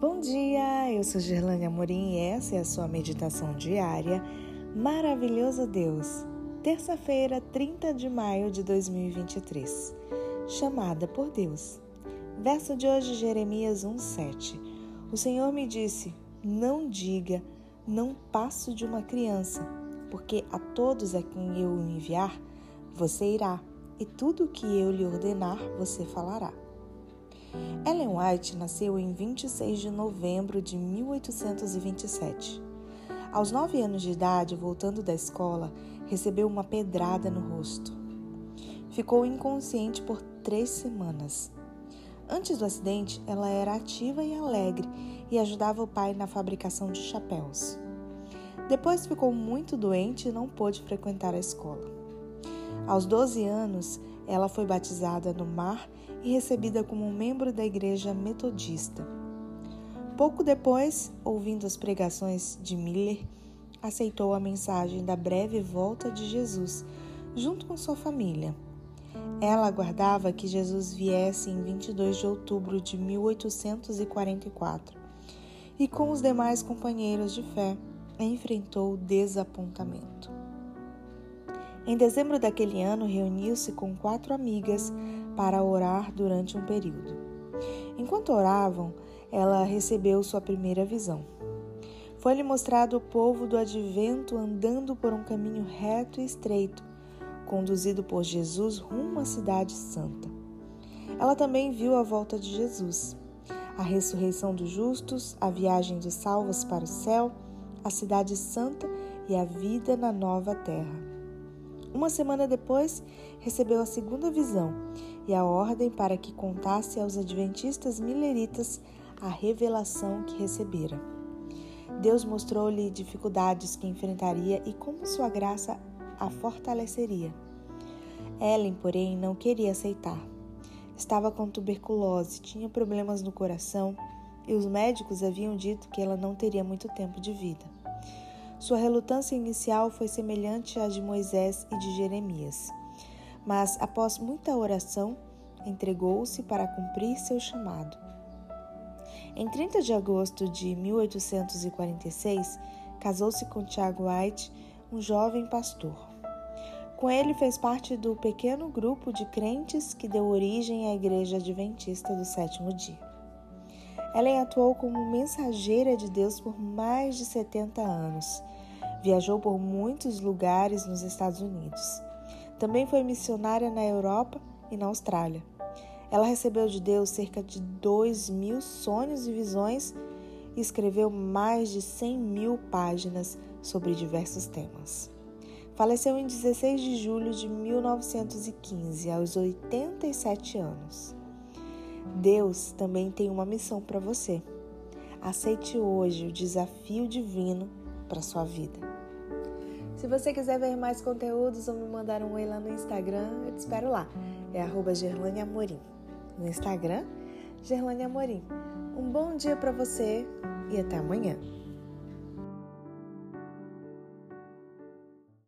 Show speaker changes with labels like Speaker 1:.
Speaker 1: Bom dia, eu sou Gerlane Amorim e essa é a sua meditação diária. Maravilhoso Deus, terça-feira, 30 de maio de 2023. Chamada por Deus. Verso de hoje, Jeremias 1,7. O Senhor me disse: Não diga, não passo de uma criança, porque a todos a quem eu enviar, você irá, e tudo o que eu lhe ordenar, você falará. Ellen White nasceu em 26 de novembro de 1827. Aos nove anos de idade, voltando da escola, recebeu uma pedrada no rosto. Ficou inconsciente por três semanas. Antes do acidente, ela era ativa e alegre e ajudava o pai na fabricação de chapéus. Depois ficou muito doente e não pôde frequentar a escola. Aos 12 anos, ela foi batizada no mar e recebida como membro da Igreja Metodista. Pouco depois, ouvindo as pregações de Miller, aceitou a mensagem da breve volta de Jesus, junto com sua família. Ela aguardava que Jesus viesse em 22 de outubro de 1844 e, com os demais companheiros de fé, enfrentou o desapontamento. Em dezembro daquele ano, reuniu-se com quatro amigas para orar durante um período. Enquanto oravam, ela recebeu sua primeira visão. Foi-lhe mostrado o povo do advento andando por um caminho reto e estreito, conduzido por Jesus rumo à Cidade Santa. Ela também viu a volta de Jesus, a ressurreição dos justos, a viagem dos salvos para o céu, a Cidade Santa e a vida na nova terra. Uma semana depois, recebeu a segunda visão e a ordem para que contasse aos adventistas mileritas a revelação que recebera. Deus mostrou-lhe dificuldades que enfrentaria e como sua graça a fortaleceria. Ellen, porém, não queria aceitar. Estava com tuberculose, tinha problemas no coração e os médicos haviam dito que ela não teria muito tempo de vida. Sua relutância inicial foi semelhante à de Moisés e de Jeremias, mas após muita oração, entregou-se para cumprir seu chamado. Em 30 de agosto de 1846, casou-se com Tiago White, um jovem pastor. Com ele fez parte do pequeno grupo de crentes que deu origem à Igreja Adventista do Sétimo Dia. Ellen atuou como mensageira de Deus por mais de 70 anos. Viajou por muitos lugares nos Estados Unidos. Também foi missionária na Europa e na Austrália. Ela recebeu de Deus cerca de 2 mil sonhos e visões e escreveu mais de 100 mil páginas sobre diversos temas. Faleceu em 16 de julho de 1915, aos 87 anos. Deus também tem uma missão para você. Aceite hoje o desafio divino para sua vida. Se você quiser ver mais conteúdos ou me mandar um oi lá no Instagram, eu te espero lá. É arroba Amorim. No Instagram, Gerlane Amorim. Um bom dia para você e até amanhã.